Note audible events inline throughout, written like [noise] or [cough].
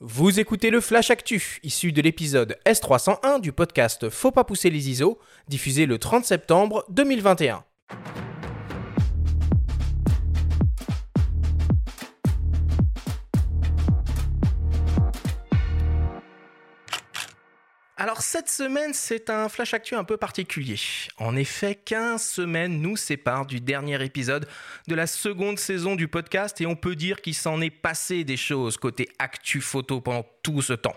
Vous écoutez le Flash Actu, issu de l'épisode S301 du podcast Faut pas pousser les ISO, diffusé le 30 septembre 2021. Alors cette semaine, c'est un flash actu un peu particulier. En effet, 15 semaines nous séparent du dernier épisode de la seconde saison du podcast et on peut dire qu'il s'en est passé des choses côté actu photo pendant tout ce temps.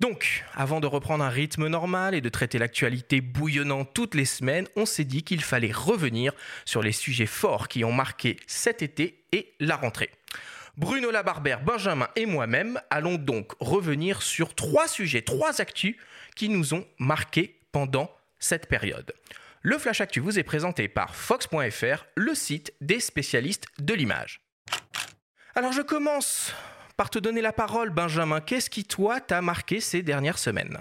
Donc, avant de reprendre un rythme normal et de traiter l'actualité bouillonnant toutes les semaines, on s'est dit qu'il fallait revenir sur les sujets forts qui ont marqué cet été et la rentrée. Bruno Labarbère, Benjamin et moi-même allons donc revenir sur trois sujets, trois actus qui nous ont marqués pendant cette période. Le Flash Actu vous est présenté par Fox.fr, le site des spécialistes de l'image. Alors je commence par te donner la parole, Benjamin. Qu'est-ce qui, toi, t'a marqué ces dernières semaines?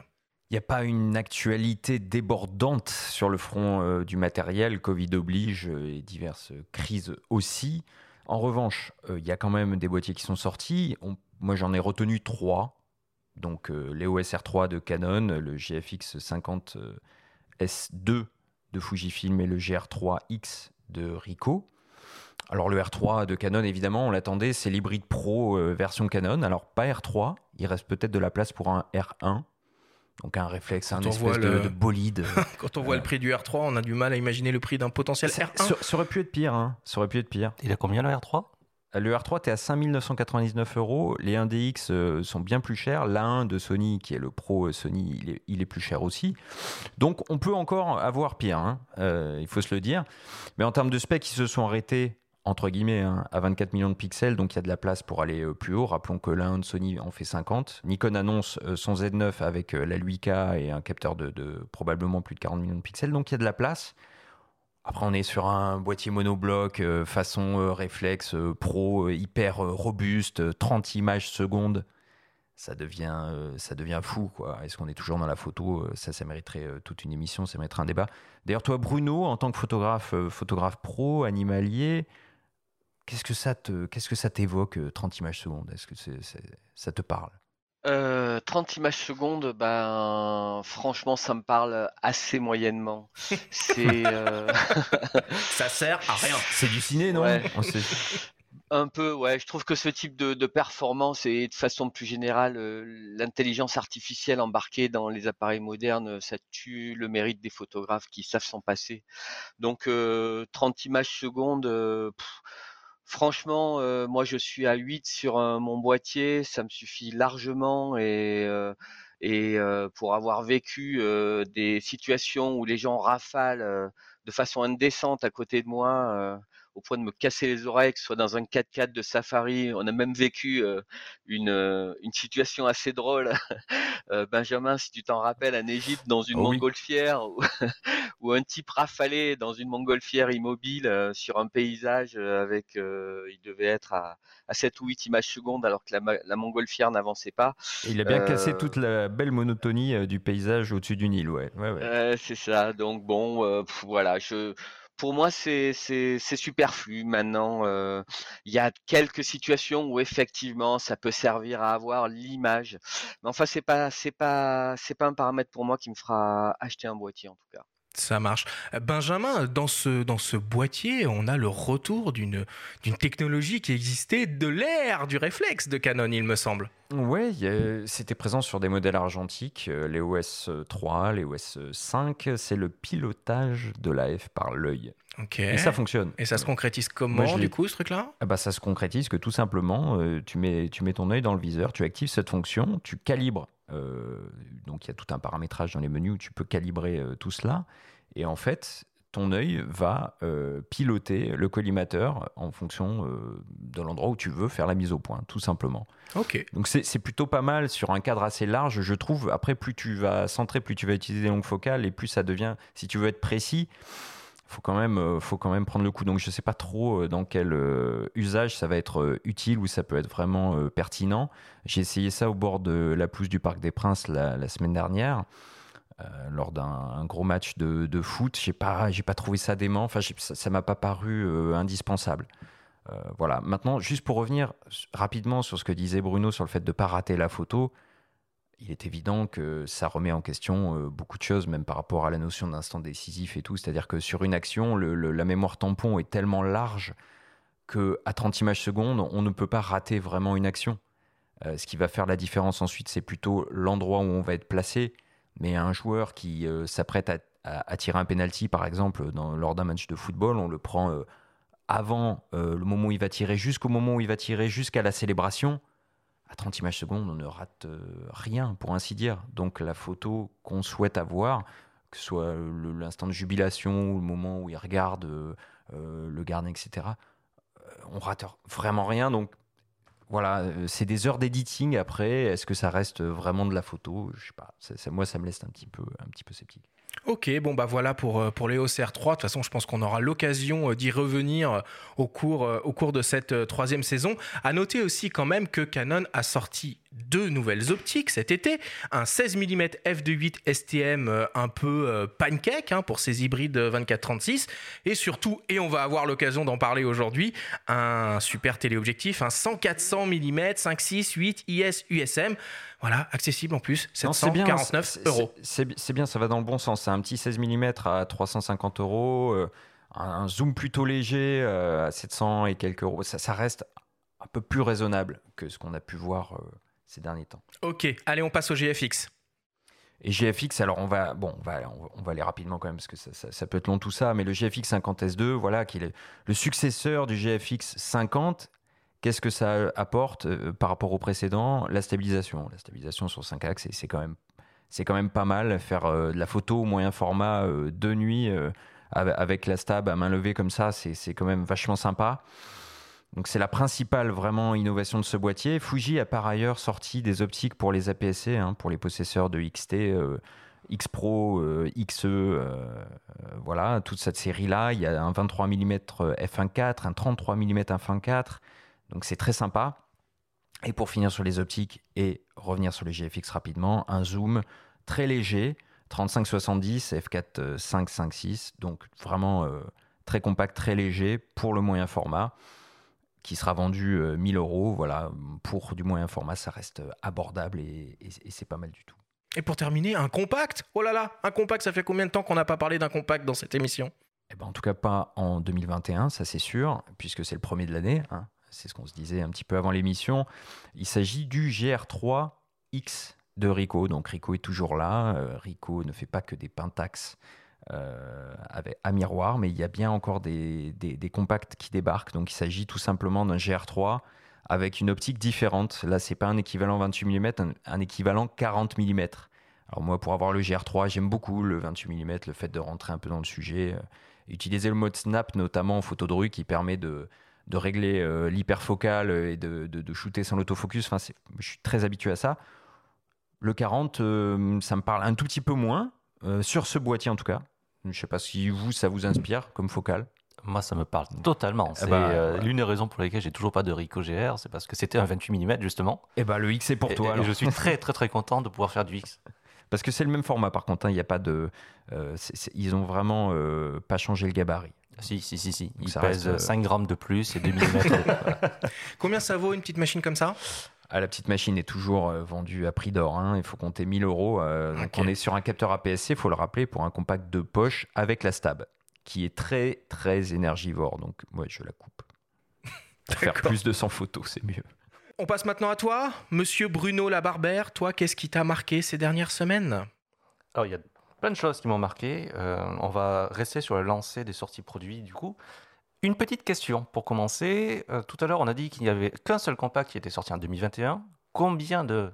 Il n'y a pas une actualité débordante sur le front euh, du matériel, Covid oblige et diverses crises aussi. En revanche, euh, il y a quand même des boîtiers qui sont sortis. moi, j'en ai retenu trois. Donc, euh, l'EOS R3 de Canon, le GFX 50 euh, S2 de Fujifilm et le GR3X de Ricoh. Alors, le R3 de Canon, évidemment, on l'attendait, c'est l'hybride pro version Canon. Alors, pas R3, il reste peut-être de la place pour un R1. Donc un réflexe, un espèce de, bolide. [laughs] Quand on voit le prix du R3, on a du mal à imaginer le prix d'un potentiel R1. Ça, aurait pu être pire. Hein. Ça aurait pu être pire. Il a combien le R3 le R3, tu es à 5999 euros. Les 1DX euh, sont bien plus chers. L'A1 de Sony, qui est le pro euh, Sony, il est, plus cher aussi. Donc, on peut encore avoir pire, hein. euh, il faut se le dire. Mais en termes de specs, ils se sont arrêtés entre guillemets, hein, à 24 millions de pixels, donc il y a de la place pour aller euh, plus haut. Rappelons que l'un de Sony en fait 50. Nikon annonce euh, son Z9 avec euh, la 8K et un capteur de, probablement plus de 40 millions de pixels, donc il y a de la place. Après, on est sur un boîtier monobloc façon réflexe pro, hyper robuste, 30 images secondes. Ça devient, ça devient fou, quoi. Est-ce qu'on est toujours dans la photo? Ça, ça mériterait toute une émission, ça mériterait un débat. D'ailleurs, toi, Bruno, en tant que photographe, photographe pro, animalier, Qu'est-ce que ça te, qu'est-ce que ça t'évoque 30 euh, images secondes? Est-ce que ça te parle? 30 euh, images secondes, ben franchement, ça me parle assez moyennement. C'est euh, [laughs] Ça sert à rien. C'est du ciné, non? Un peu, ouais. Je trouve que ce type de, performance et de façon plus générale, l'intelligence artificielle embarquée dans les appareils modernes, ça tue le mérite des photographes qui savent s'en passer. Donc, 30 images secondes, Franchement, euh, moi je suis à 8 sur mon boîtier, ça me suffit largement et, euh, et euh, pour avoir vécu des situations où les gens rafalent de façon indécente à côté de moi, au point de me casser les oreilles, que ce soit dans un 4x4 de safari. On a même vécu une, une situation assez drôle, [laughs] Benjamin, si tu t'en rappelles, en Égypte, dans une oh montgolfière, [laughs] où, un type rafalait dans une montgolfière immobile sur un paysage avec, il devait être à, à, 7 ou 8 images secondes alors que la, la montgolfière n'avançait pas. il a bien cassé toute la belle monotonie du paysage au-dessus du Nil, ouais. ouais, ouais. c'est ça. Donc bon, voilà, je pour moi, c'est superflu. Maintenant, euh, il y a quelques situations où effectivement, ça peut servir à avoir l'image. Mais enfin, c'est pas, pas, un paramètre pour moi qui me fera acheter un boîtier en tout cas. Ça marche. Benjamin, dans ce, dans ce boîtier, on a le retour d'une technologie qui existait de l'ère du réflexe de Canon, il me semble. Oui, c'était présent sur des modèles argentiques, euh, les OS 3, les OS 5. C'est le pilotage de l'AF par l'œil. Et ça fonctionne. Et ça se concrétise comment, du coup, ce truc-là? Ah bah, Ça se concrétise que tout simplement, euh, tu, mets, tu mets ton œil dans le viseur, tu actives cette fonction, tu calibres euh, donc il y a tout un paramétrage dans les menus où tu peux calibrer euh, tout cela. Et en fait, ton œil va euh, piloter le collimateur en fonction de l'endroit où tu veux faire la mise au point, tout simplement. Ok. Donc c'est plutôt pas mal sur un cadre assez large, je trouve. Après, plus tu vas centrer, plus tu vas utiliser des longues focales et plus ça devient, si tu veux être précis, faut quand même, euh, faut quand même prendre le coup. Donc je ne sais pas trop euh, dans quel euh, usage ça va être utile ou ça peut être vraiment pertinent. J'ai essayé ça au bord de la pelouse du Parc des Princes la, semaine dernière. Lors d'un gros match de, foot, j'ai pas, j'ai pas trouvé ça dément. Enfin, ça m'a pas paru indispensable. Euh, voilà. Maintenant, juste pour revenir rapidement sur ce que disait Bruno sur le fait de pas rater la photo, il est évident que ça remet en question euh, beaucoup de choses, même par rapport à la notion d'instant décisif et tout. C'est-à-dire que sur une action, la mémoire tampon est tellement large qu'à 30 images secondes, on ne peut pas rater vraiment une action. Euh, ce qui va faire la différence ensuite, c'est plutôt l'endroit où on va être placé. Mais un joueur qui s'apprête à, tirer un penalty, par exemple, lors d'un match de football, on le prend avant euh, le moment où il va tirer, jusqu'au moment où il va tirer, jusqu'à la célébration, à 30 images secondes, on ne rate euh, rien, pour ainsi dire. Donc la photo qu'on souhaite avoir, que ce soit l'instant de jubilation ou le moment où il regarde euh, le gardien, etc., on rate vraiment rien. Donc voilà, c'est des heures d'editing après. Est-ce que ça reste vraiment de la photo? Je sais pas. moi, ça me laisse un petit peu, un peu sceptique. Ok, bon bah voilà pour, euh, pour les OCR3. De toute façon, je pense qu'on aura l'occasion euh, d'y revenir euh, au cours, au cours de cette troisième saison. À noter aussi quand même que Canon a sorti deux nouvelles optiques cet été, un 16 mm f2.8 STM un peu pancake hein, pour ces hybrides 24-36 et surtout, et on va avoir l'occasion d'en parler aujourd'hui, un super téléobjectif, un 100-400 mm 5.6 8 IS USM. Voilà, accessible en plus, 749 euros. C'est bien, ça va dans le bon sens. C'est un petit 16 mm à 350 euros, euh, un zoom plutôt léger euh, à 700 et quelques euros. Ça, reste un peu plus raisonnable que ce qu'on a pu voir euh, ces derniers temps. Ok, allez, on passe au GFX. Et GFX, alors on va, bon, on va, on va aller rapidement quand même parce que ça, peut être long tout ça, mais le GFX 50S2, voilà, qui est le successeur du GFX 50 Qu'est-ce que ça apporte euh, par rapport au précédent? La stabilisation. La stabilisation sur 5 axes, c'est quand même c'est quand même pas mal. Faire euh, de la photo au moyen format euh, de nuit avec la stab à main levée comme ça, c'est quand même vachement sympa. Donc c'est la principale vraiment innovation de ce boîtier. Fuji a par ailleurs sorti des optiques pour les APS-C, hein, pour les possesseurs de XT, X Pro, XE, voilà, toute cette série-là. Il y a un 23 mm f1.4, un 33 mm f1.4, donc c'est très sympa. Et pour finir sur les optiques et revenir sur les GFX rapidement, un zoom très léger, 35-70, f4 5.5.6, donc vraiment euh, très compact, très léger pour le moyen format, qui sera vendu 1000 euh, euros. Voilà, pour du moyen format, ça reste abordable et, c'est pas mal du tout. Et pour terminer, un compact? Oh là là, un compact, ça fait combien de temps qu'on n'a pas parlé d'un compact dans cette émission? Eh ben, En tout cas, pas en 2021, ça c'est sûr, puisque c'est le premier de l'année. Hein c'est ce qu'on se disait un petit peu avant l'émission. Il s'agit du GR3X de Ricoh. Donc Ricoh est toujours là. Euh, Ricoh ne fait pas que des Pentax euh, avec, à miroir, mais il y a bien encore des, compacts qui débarquent. Donc il s'agit tout simplement d'un GR3 avec une optique différente. Là, c'est pas un équivalent 28 mm, un, équivalent 40 mm. Alors moi, pour avoir le GR3, j'aime beaucoup le 28 mm, le fait de rentrer un peu dans le sujet. Euh, utiliser le mode snap, notamment en photo de rue, qui permet de, régler euh, l'hyperfocal et de, de, shooter sans l'autofocus. Enfin, je suis très habitué à ça. Le 40, euh, ça me parle un tout petit peu moins, euh, sur ce boîtier en tout cas. Je ne sais pas si vous, ça vous inspire comme focal. Moi, ça me parle totalement. Eh c'est ben, l'une des raisons pour lesquelles j'ai toujours pas de Ricoh GR, c'est parce que c'était un 28 mm justement. Et eh bah ben, le X c'est pour toi. Et, je suis très [laughs] très très content de pouvoir faire du X. Parce que c'est le même format par contre, hein. il n'y a pas de. ils ont vraiment pas changé le gabarit. Si, si, si, si. Il pèse 5 euh, grammes de plus et 2 mm. [laughs] Combien ça vaut une petite machine comme ça? Ah, la petite machine est toujours euh, vendue à prix d'or. Hein. Il faut compter 1000 euros. Euh, donc on est sur un capteur APS-C, il faut le rappeler, pour un compact de poche avec la stab, qui est très très énergivore. Donc moi, je la coupe. [laughs] Pour faire plus de 100 photos, c'est mieux. On passe maintenant à toi, Monsieur Bruno Labarbère. Toi, qu'est-ce qui t'a marqué ces dernières semaines? Alors, il y a plein de choses qui m'ont marqué. Euh, on va rester sur le lancer des sorties produits du coup. Une petite question pour commencer. Euh, tout à l'heure, on a dit qu'il n'y avait qu'un seul compact qui était sorti en 2021. Combien de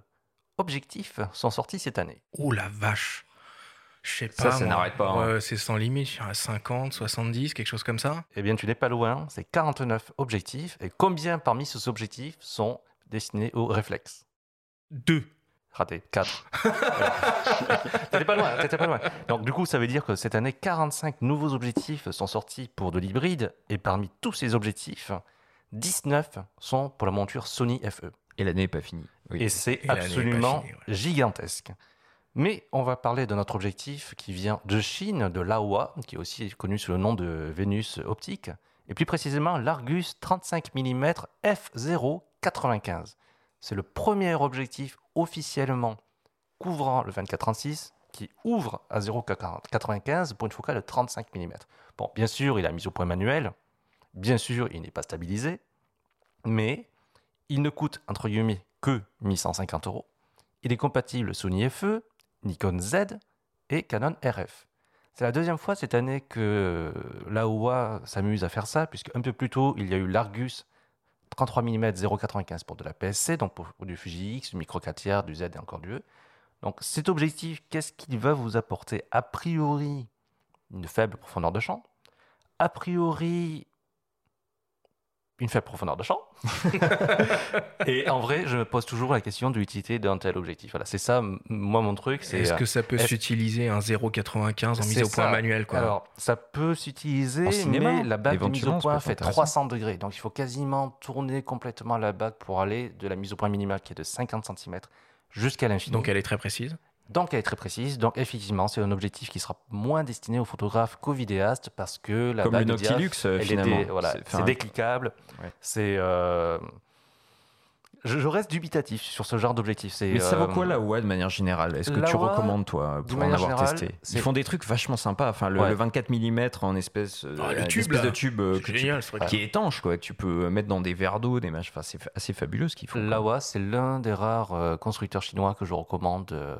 objectifs sont sortis cette année? Oh la vache je sais pas. Ça, ça n'arrête pas. Hein. c'est sans limite. Je 50, 70, quelque chose comme ça. Eh bien, tu n'es pas loin. C'est 49 objectifs. Et combien parmi ces objectifs sont destinés au réflexe? Deux. Raté, 4. [laughs] t'étais pas loin, t'étais pas loin. Donc du coup, ça veut dire que cette année, 45 nouveaux objectifs sont sortis pour de l'hybride, et parmi tous ces objectifs, 19 sont pour la monture Sony FE. Et l'année n'est pas finie. Et c'est absolument gigantesque. Mais on va parler de notre objectif qui vient de Chine, de Laowa, qui est aussi connu sous le nom de Vénus optique, et plus précisément l'Argus 35 mm f0.95. C'est le premier objectif officiellement couvrant le 24-36 qui ouvre à 0,95 pour une focale de 35 mm. Bien sûr, il a mis au point manuel, bien sûr, il n'est pas stabilisé, mais il ne coûte entre guillemets que 1150 euros. Il est compatible Sony FE, Nikon Z et Canon RF. C'est la deuxième fois cette année que l'AOA s'amuse à faire ça, puisque un peu plus tôt, il y a eu l'Argus 33 mm 0,95 pour de la PSC, donc pour, du Fuji X, du micro 4 tiers, du Z et encore du E. Donc cet objectif, qu'est-ce qu'il va vous apporter? A priori, une faible profondeur de champ. A priori, une faible profondeur de champ. [laughs] et en vrai, je me pose toujours la question de l'utilité d'un tel objectif. Voilà, c'est ça, moi, mon truc. C'est, Est-ce que ça peut s'utiliser un 0,95 en mise au point manuel quoi? Alors, ça peut s'utiliser, cinéma, mais la bague de mise au point fait intéressant. 300 degrés. Donc, il faut quasiment tourner complètement la bague pour aller de la mise au point minimale qui est de 50 cm jusqu'à l'infini. Donc elle est très précise. Donc, elle est très précise. Donc, effectivement, c'est un objectif qui sera moins destiné aux photographes qu'aux vidéastes parce que la Comme le bague diaph, Noctilux, euh, est finalement. voilà, C'est- décliquable. Ouais. C'est. euh, Je, je reste dubitatif sur ce genre d'objectif. Mais ça vaut euh, quoi la OA de manière générale? Est-ce que tu recommandes toi pour en avoir générale, testé? Ils font des trucs vachement sympas. Enfin, le, Ouais. le 24 mm en espèce, euh, tube, espèce de tube euh, que génial qui est étanche, quoi, que tu peux mettre dans des verres d'eau, des machins. Enfin, c'est assez fabuleux ce qu'ils font. Laowa, c'est l'un des rares euh, constructeurs chinois que je recommande euh,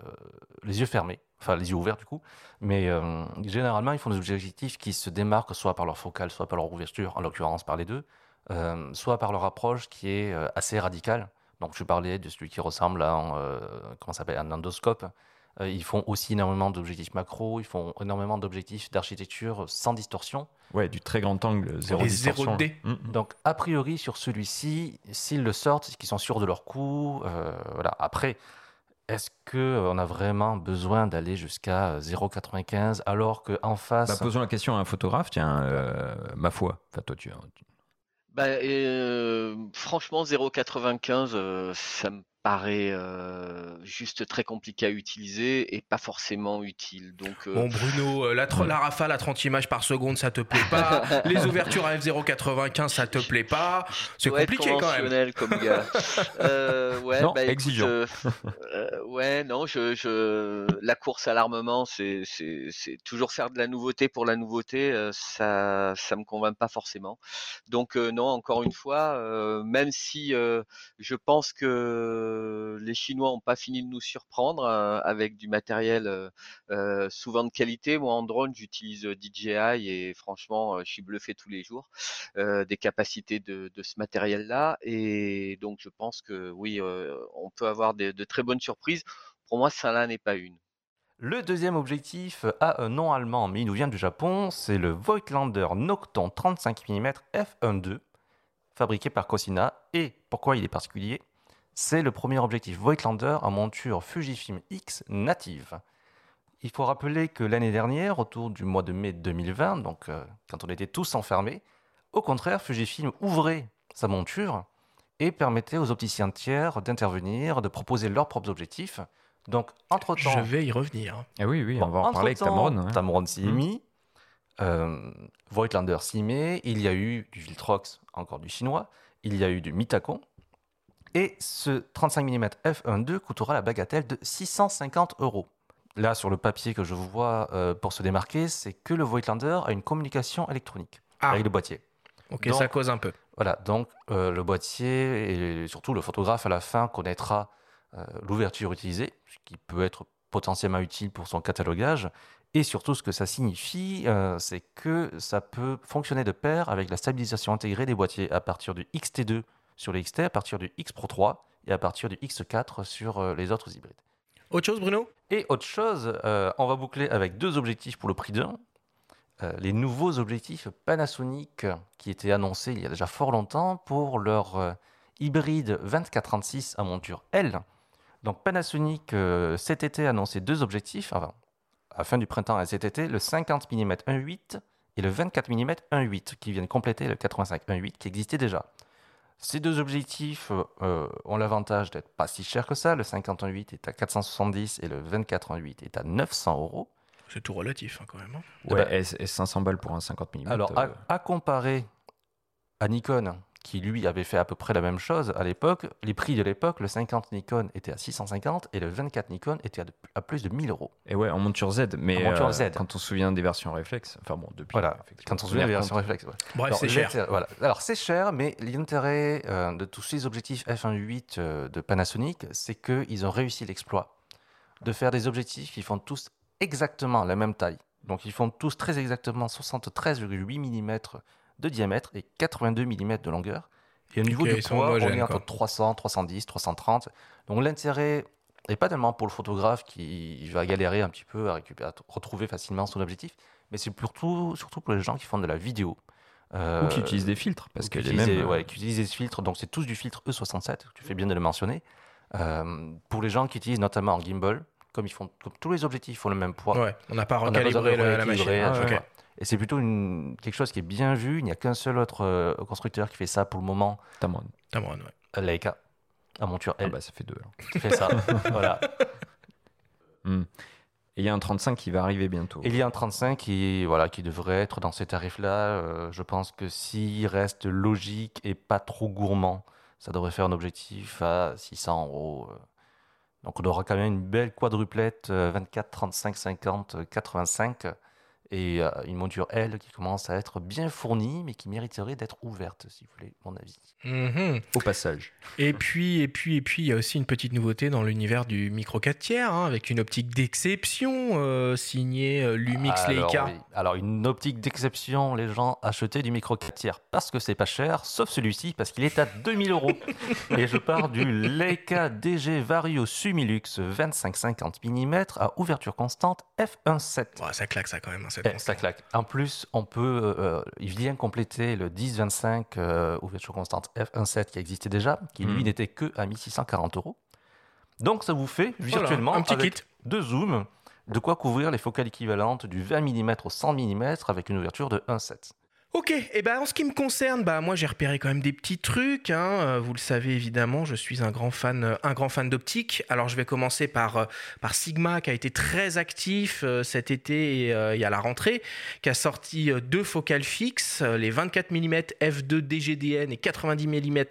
les yeux fermés, enfin les yeux ouverts du coup. Mais euh, généralement, ils font des objectifs qui se démarquent soit par leur focale, soit par leur ouverture, en l'occurrence par les deux, euh, soit par leur approche qui est euh, assez radicale. Donc je parlais de celui qui ressemble à un, euh, comment s'appelle, un endoscope. Euh, ils font aussi énormément d'objectifs macro, ils font énormément d'objectifs d'architecture sans distorsion. Ouais, du très grand angle, zéro Et distorsion. 0D. Mm, mm. Donc, a priori, sur celui-ci, s'ils le sortent, c'est qu'ils sont sûrs de leur coup. euh, voilà. Après, est-ce qu'on a vraiment besoin d'aller jusqu'à euh, 0,95 alors qu'en face. Bah, posons la question à un photographe, tiens, euh, ma foi. Enfin, toi, tu. Bah, euh, franchement, 0,95, euh, ça me paraît euh, juste très compliqué à utiliser et pas forcément utile. Donc, euh, Bon Bruno, euh, la, rafale à 30 images par seconde, ça te plaît pas. [laughs] Les ouvertures à f0,95, ça te plaît pas. C'est compliqué quand même. comme gars. [laughs] Euh, ouais, Non, bah, écoute, exigeant. [laughs] ouais, non, je, je, la course à l'armement, c'est, toujours faire de la nouveauté pour la nouveauté. ça, ça me convainc pas forcément. Donc non, encore une fois, même si je pense que les Chinois ont pas fini de nous surprendre avec du matériel souvent de qualité. Moi, en drone, j'utilise DJI et franchement, je suis bluffé tous les jours des capacités de, ce matériel-là. Et donc, je pense que oui, on peut avoir de très bonnes surprises. Pour moi, ça là n'est pas une. Le deuxième objectif a un nom allemand, mais il nous vient du Japon. C'est le Voigtlander Nocton 35 mm f1.2, fabriqué par Cosina. Et pourquoi il est particulier? C'est le premier objectif Voigtlander en monture Fujifilm X native. Il faut rappeler que l'année dernière, autour du mois de mai 2020, donc euh, quand on était tous enfermés, au contraire, Fujifilm ouvrait sa monture et permettait aux opticiens tiers d'intervenir, de proposer leurs propres objectifs. Donc, entre-temps, Je vais y revenir. Ah oui, oui, Bon, on va en parler avec Tamron. hein. Tamron s'y est mis. Euh, Voigtlander s'y met. Il y a eu du Viltrox, encore du chinois. Il y a eu du Mitacon. Et ce 35 mm f1.2 coûtera la bagatelle de 650 euros. Là, sur le papier que je vous vois euh, pour se démarquer, c'est que le Voigtlander a une communication électronique Ah, avec le boîtier. ok, donc- ça cause un peu. Voilà, donc euh, le boîtier et surtout le photographe à la fin connaîtra euh, l'ouverture utilisée, ce qui peut être potentiellement utile pour son catalogage. Et surtout, ce que ça signifie, euh, c'est que ça peut fonctionner de pair avec la stabilisation intégrée des boîtiers à partir du XT2 sur les XT, à partir du X Pro 3 et à partir du X4 sur euh, les autres hybrides. Autre chose, Bruno? Et autre chose, euh, on va boucler avec deux objectifs pour le prix d'un. Euh, les nouveaux objectifs Panasonic qui étaient annoncés il y a déjà fort longtemps pour leur euh, hybride 24-36 à monture L. Donc Panasonic euh, cet été a annoncé deux objectifs, enfin, à la fin du printemps et cet été, le 50 mm 1.8 et le 24 mm 1.8 qui viennent compléter le 85 1.8 qui existait déjà. Ces deux objectifs euh, euh, ont l'avantage d'être pas si chers que ça. Le 50-1.8 est à 470 et le 24-1.8 est à 900 euros. C'est tout relatif hein, quand même. hein. Ouais, bah- et- et 500 balles pour un 50 mm. Alors, à, à comparer à Nikon, qui lui avait fait à peu près la même chose à l'époque. Les prix de l'époque, le 50 Nikon était à 650 et le 24 Nikon était à, de- à plus de 1000 euros. Et ouais, en monture Z. Mais En monture euh, Z. quand on se souvient des versions réflexes, enfin bon, depuis. Voilà, quand on se souvient des versions réflexes. ouais. Bref, c'est cher. Voilà. Alors c'est cher, mais l'intérêt euh, de tous ces objectifs f1.8 euh, de Panasonic, c'est qu'ils ont réussi l'exploit de faire des objectifs qui font tous exactement la même taille. Donc ils font tous très exactement 73,8 mm de diamètre et 82 mm de longueur. Et au niveau Ok, du poids, on est entre quoi. 300, 310, 330. Donc l'intérêt n'est pas tellement pour le photographe qui va galérer un petit peu à, récupérer, à retrouver facilement son objectif, mais c'est surtout, surtout pour les gens qui font de la vidéo. Euh, Ou qui utilisent des filtres, parce que qui les utilisent mêmes. des- euh, ouais, qui utilisent des filtres, donc c'est tous du filtre E67, tu fais bien de le mentionner. Euh, pour les gens qui utilisent notamment en gimbal, comme, ils font, comme tous les objectifs font le même poids, Ouais, on n'a pas on a recalibré la, machine. Et c'est plutôt une, quelque chose qui est bien vu. Il n'y a qu'un seul autre euh, constructeur qui fait ça pour le moment, Tamron. Tamron, ouais. Leica, à monture Ah L, bah ça fait deux. alors. qui fait ça. [laughs] voilà. Hmm. Et il y a un 35 qui va arriver bientôt. Et il y a un 35 qui, voilà, qui devrait être dans ces tarifs-là. Euh, je pense que s'il reste logique et pas trop gourmand, ça devrait faire un objectif à 600 euros. euh. Donc on aura quand même une belle quadruplette euh, 24, 35, 50, euh, 85 et euh, une monture L qui commence à être bien fournie mais qui mériterait d'être ouverte, si vous voulez mon avis. Mhm. Au passage. Et puis, et puis, et puis, il y a aussi une petite nouveauté dans l'univers du micro 4 tiers, hein, avec une optique d'exception euh, signée euh, Lumix Alors, Leica. oui. Alors, une optique d'exception, les gens achetaient du micro 4 tiers parce que c'est pas cher, sauf celui-ci parce qu'il est à 2000 euros. Et je pars du Leica DG Vario Sumilux 25-50 mm à ouverture constante f1.7. Ouais, ça claque ça quand même, hein, cette Eh, claque. En plus, on peut, euh, il vient compléter le 10-25 euh, ouverture constante f1.7 qui existait déjà, qui lui Mhm. n'était que à 1640 euros. Donc ça vous fait Voilà, virtuellement un petit avec kit. deux zooms de quoi couvrir les focales équivalentes du 20 mm au 100 mm avec une ouverture de 1.7. Ok, et ben en ce qui me concerne, bah moi j'ai repéré quand même des petits trucs. hein. Euh, Vous le savez évidemment, je suis un grand fan, euh, un grand fan d'optique. Alors je vais commencer par euh, Sigma qui a été très actif cet été et, à la rentrée, qui a sorti deux focales fixes, les 24 mm f2 DGDN et 90 mm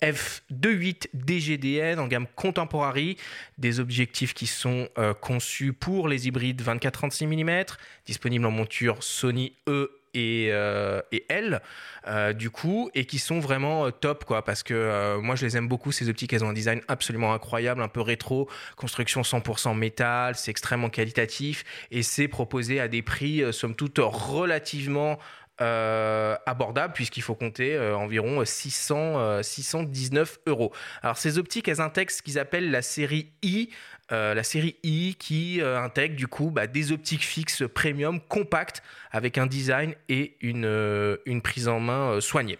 f2.8 DGDN en gamme contemporary, des objectifs qui sont conçus pour les hybrides 24-36 mm, disponibles en monture Sony E et, euh, L euh, du coup et qui sont vraiment euh, top quoi parce que euh, moi je les aime beaucoup ces optiques elles ont un design absolument incroyable un peu rétro construction 100% métal c'est extrêmement qualitatif et c'est proposé à des prix somme toute relativement euh, abordable puisqu'il faut compter environ 600, euh, 619 euros. Alors ces optiques, elles intègrent ce qu'ils appellent la série I, euh, la série I qui euh, intègre du coup bah, des optiques fixes premium compactes avec un design et une, euh, prise en main soignée.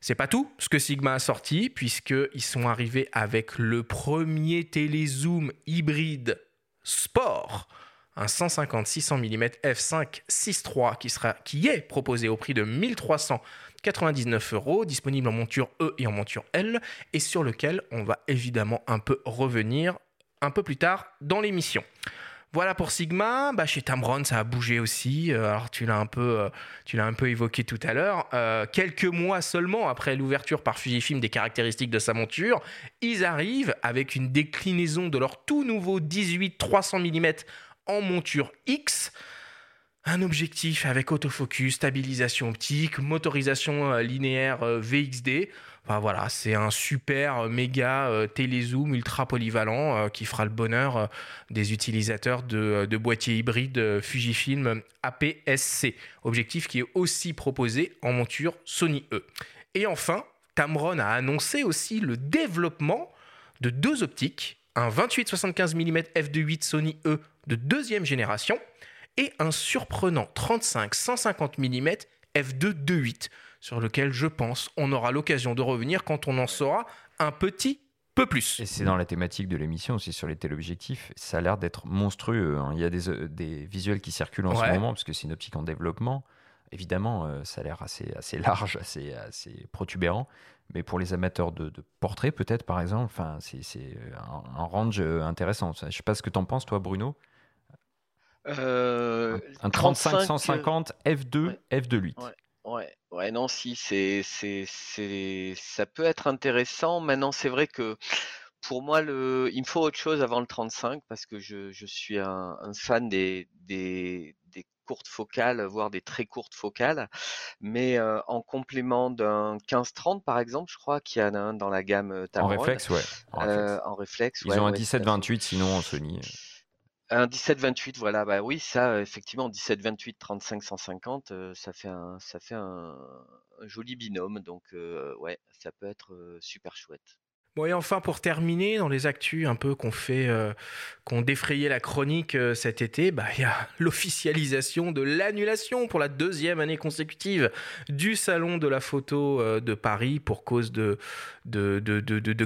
C'est pas tout ce que Sigma a sorti, puisqu'ils sont arrivés avec le premier télézoom hybride sport, un 150-600 mm f5 6.3 qui, qui est proposé au prix de 1399 euros, disponible en monture E et en monture L, et sur lequel on va évidemment un peu revenir un peu plus tard dans l'émission. Voilà pour Sigma. Bah, chez Tamron, ça a bougé aussi. Euh, alors, tu l'as un peu, euh, tu l'as un peu évoqué tout à l'heure. Euh, quelques mois seulement après l'ouverture par Fujifilm des caractéristiques de sa monture, ils arrivent avec une déclinaison de leur tout nouveau 18-300 mm en monture X. Un objectif avec autofocus, stabilisation optique, motorisation linéaire VXD. Enfin, voilà, c'est un super euh, méga euh, télézoom ultra polyvalent euh, qui fera le bonheur des utilisateurs de, boîtiers hybrides Fujifilm APS-C. Objectif qui est aussi proposé en monture Sony E. Et enfin, Tamron a annoncé aussi le développement de deux optiques, un 28-75 mm f2.8 Sony E de deuxième génération et un surprenant 35-150 mm f2.2.8 sur lequel je pense on aura l'occasion de revenir quand on en saura un petit peu plus. Et c'est dans la thématique de l'émission aussi sur les téléobjectifs. Ça a l'air d'être monstrueux. hein. Il y a des, euh, des visuels qui circulent en Ouais. ce moment parce que c'est une optique en développement. Évidemment, euh, ça a l'air assez, assez large, assez, assez protubérant. Mais pour les amateurs de, de portraits, peut-être par exemple, enfin, c'est c'est un, un range euh, intéressant. Je sais pas ce que tu en penses, toi, Bruno. Euh, Un 35, 35-150 F2, ouais. F2.8. Ouais. Ouais. Ouais, non, si, c'est c'est c'est ça peut être intéressant. Maintenant, c'est vrai que pour moi, le il me faut autre chose avant le 35 parce que je je suis un un fan des des des courtes focales, voire des très courtes focales. Mais, heu, en complément d'un 15-30 par exemple, je crois qu'il y en a un dans la gamme, En Tamron, réflexe, ouais. En réflexe. heu, en réflexe, Ils ouais, ont un ouais, tout à fait. 17-28 sinon en Sony. Un 17-28, voilà, bah oui, ça, effectivement, 17-28, 35-150, heu, ça fait un ça fait un un joli binôme donc heu, ouais, ça peut être, heu, super chouette. Et enfin, pour terminer, dans les actus un peu qu'on fait, euh, défrayé la chronique euh, cet été, bah, il y a [laughs] l'officialisation de l'annulation pour la deuxième année consécutive du Salon de la photo euh, de Paris pour cause de,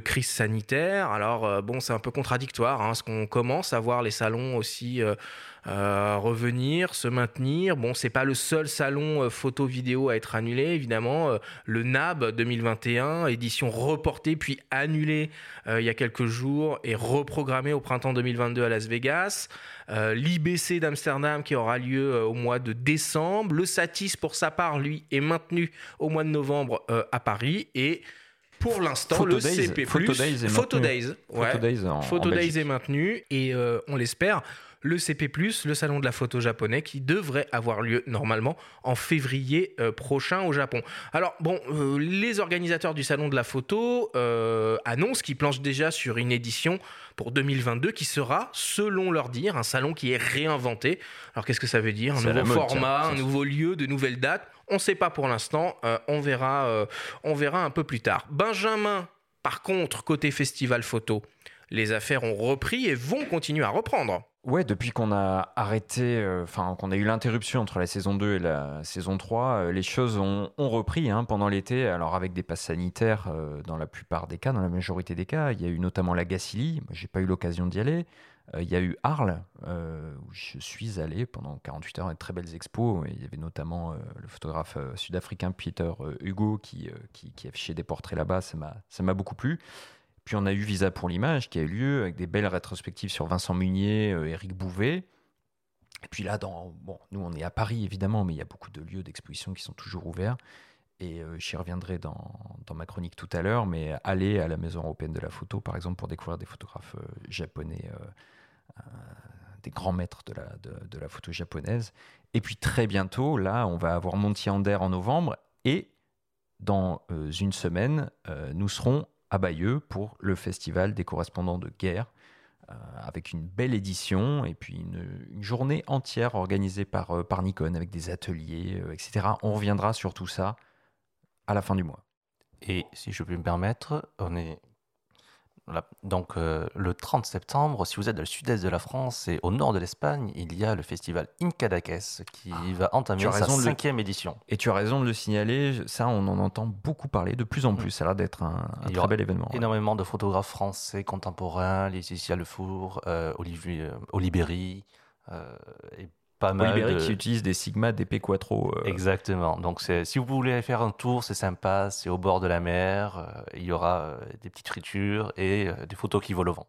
crise sanitaire. Alors, bon, c'est un peu contradictoire, hein, parce qu'on commence à voir les salons aussi euh, revenir, se maintenir. Bon, c'est pas le seul salon euh, photo-vidéo à être annulé, évidemment. Euh, le NAB 2021, édition reportée puis annulée euh, il y a quelques jours et reprogrammée au printemps 2022 à Las Vegas. Euh, L'IBC d'Amsterdam qui aura lieu au mois de décembre. Le Satis, pour sa part, lui, est maintenu au mois de novembre à Paris. Et pour l'instant, Photo le CP+, Photo Days est Photo maintenu. Days, ouais. Photo Days en, Photo en Days Belgique. est maintenu et euh, on l'espère, le CP+, le salon de la photo japonais, qui devrait avoir lieu normalement en février euh, prochain au Japon. Alors bon, euh, les organisateurs du salon de la photo euh, annoncent qu'ils planchent déjà sur une édition pour 2022 qui sera, selon leur dire, un salon qui est réinventé. Alors qu'est-ce que ça veut dire? Un nouveau mode, format, un nouveau lieu, de nouvelles dates? On ne sait pas pour l'instant, on, verra, on verra un peu plus tard. Benjamin, par contre, côté festival photo, les affaires ont repris et vont continuer à reprendre. Ouais, depuis qu'on a arrêté, euh, enfin qu'on a eu l'interruption entre la saison 2 et la saison 3, euh, les choses ont, ont repris hein, pendant l'été, alors avec des passes sanitaires euh, dans la plupart des cas, dans la majorité des cas. Il y a eu notamment la Gacilly, j'ai pas eu l'occasion d'y aller. Il y a eu Arles, où je suis allé pendant 48 heures, et de très belles expos. Et il y avait notamment le photographe sud-africain Peter Hugo qui, qui, qui affichait des portraits là-bas, ça m'a beaucoup plu. Puis on a eu Visa pour l'image qui a eu lieu avec des belles rétrospectives sur Vincent Munier, euh, Éric Bouvet. Et puis là, dans, bon, nous on est à Paris évidemment, mais il y a beaucoup de lieux d'exposition qui sont toujours ouverts. Et euh, j'y reviendrai dans, dans ma chronique tout à l'heure, mais aller à la Maison européenne de la photo, par exemple, pour découvrir des photographes euh, japonais, des grands maîtres de la, de, la photo japonaise. Et puis très bientôt, là, on va avoir Monty Ander en novembre. Et dans une semaine, nous serons à Bayeux pour le festival des correspondants de guerre, euh, avec une belle édition et puis une, journée entière organisée par, euh, par Nikon, avec des ateliers, euh, etc. On reviendra sur tout ça à la fin du mois. Et si je peux me permettre, on est donc euh, le 30 septembre, si vous êtes dans le sud-est de la France et au nord de l'Espagne, il y a le festival Incadaques qui va entamer sa le- cinquième édition. Et tu as raison de le signaler, ça on en entend beaucoup parler de plus en plus, ça a l'air d'être un, très bel événement. ouais. Énormément de photographes français contemporains, Laetitia Le Four, euh, Olivier euh, Olibéry, euh, et pas mal Oliberi de... qui utilise des Sigma, des P Quattro. euh, Exactement. Donc, si vous voulez faire un tour, c'est sympa. C'est au bord de la mer. euh, il y aura euh, des petites fritures et euh, des photos qui volent au vent.